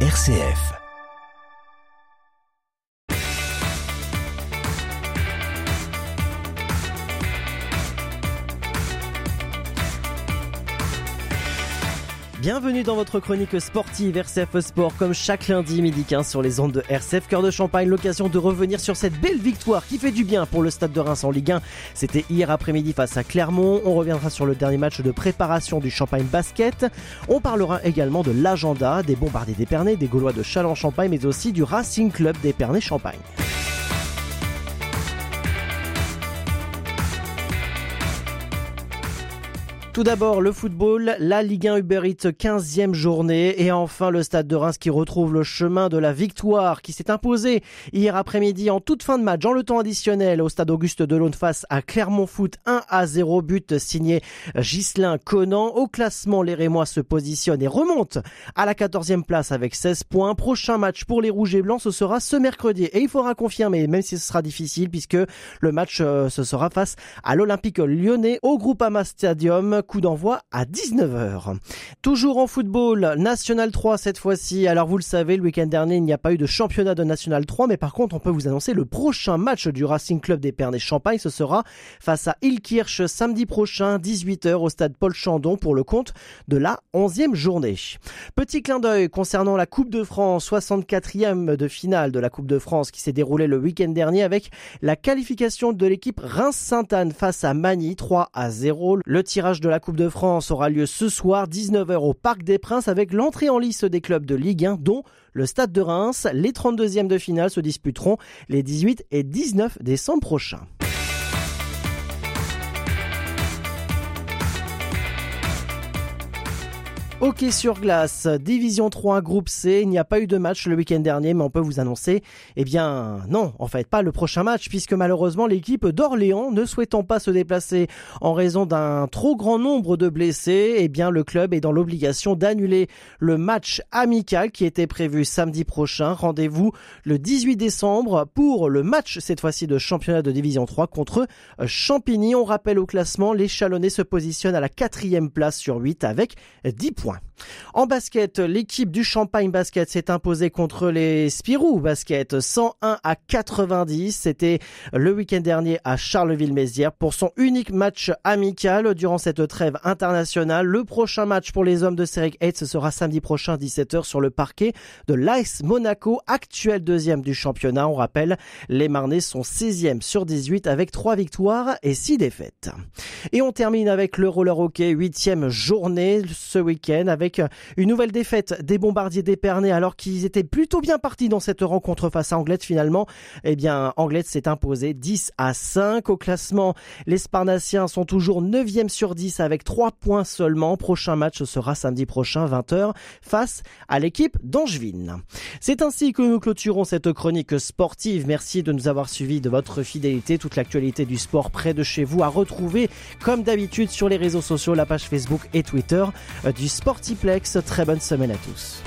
RCF. Bienvenue dans votre chronique sportive RCF Sport, comme chaque lundi midi 15 sur les ondes de RCF Cœur de Champagne. L'occasion de revenir sur cette belle victoire qui fait du bien pour le Stade de Reims en Ligue 1. C'était hier après-midi face à Clermont. On reviendra sur le dernier match de préparation du Champagne Basket. On parlera également de l'agenda des bombardiers d'Épernay, des Gaulois de Châlons-Champagne, mais aussi du Racing Club d'Épernay-Champagne. Tout d'abord, le football, la Ligue 1 Uber Eats 15e journée et enfin le stade de Reims qui retrouve le chemin de la victoire qui s'est imposé hier après-midi en toute fin de match, en le temps additionnel au stade Auguste Delaune face à Clermont Foot 1 à 0 but signé Ghislain Conan. Au classement, les Rémois se positionnent et remontent à la 14e place avec 16 points. Prochain match pour les Rouges et Blancs, ce sera ce mercredi et il faudra confirmer, même si ce sera difficile puisque le match euh, ce sera face à l'Olympique lyonnais au Groupama Stadium coup d'envoi à 19h. Toujours en football, National 3 cette fois-ci. Alors vous le savez, le week-end dernier, il n'y a pas eu de championnat de National 3, mais par contre, on peut vous annoncer le prochain match du Racing Club d'Épernay Champagne. Ce sera face à Ilkirch samedi prochain, 18h au stade Paul Chandon pour le compte de la 11e journée. Petit clin d'œil concernant la Coupe de France, 64e de finale de la Coupe de France qui s'est déroulée le week-end dernier avec la qualification de l'équipe Reims-Sainte-Anne face à Mani 3 à 0. Le tirage de la Coupe de France aura lieu ce soir 19h au Parc des Princes avec l'entrée en lice des clubs de Ligue 1 dont le Stade de Reims. Les 32e de finale se disputeront les 18 et 19 décembre prochains. Hockey sur glace, division 3, groupe C. Il n'y a pas eu de match le week-end dernier, mais on peut vous annoncer, eh bien, non, en fait, pas le prochain match, puisque malheureusement, l'équipe d'Orléans, ne souhaitant pas se déplacer en raison d'un trop grand nombre de blessés, eh bien, le club est dans l'obligation d'annuler le match amical qui était prévu samedi prochain. Rendez-vous le 18 décembre pour le match, cette fois-ci, de championnat de division 3 contre Champigny. On rappelle au classement, les Chalonnais se positionnent à la quatrième place sur 8 avec 10 points. points En basket, l'équipe du Champagne Basket s'est imposée contre les Spirou Basket 101 à 90. C'était le week-end dernier à Charleville-Mézières pour son unique match amical durant cette trêve internationale. Le prochain match pour les hommes de Seric 8 ce sera samedi prochain 17h sur le parquet de l'AS Monaco, actuel deuxième du championnat. On rappelle, les Marnais sont 16e sur 18 avec 3 victoires et 6 défaites. Et on termine avec le roller hockey, 8e journée ce week-end avec une nouvelle défaite des bombardiers d'Épernay alors qu'ils étaient plutôt bien partis dans cette rencontre face à Anglette finalement. Eh bien, Anglette s'est imposé 10 à 5 au classement. Les Sparnassiens sont toujours 9e sur 10 avec 3 points seulement. Prochain match sera samedi prochain 20h face à l'équipe d'Angevin. C'est ainsi que nous clôturons cette chronique sportive. Merci de nous avoir suivis de votre fidélité. Toute l'actualité du sport près de chez vous à retrouver comme d'habitude sur les réseaux sociaux, la page Facebook et Twitter du Très bonne semaine à tous.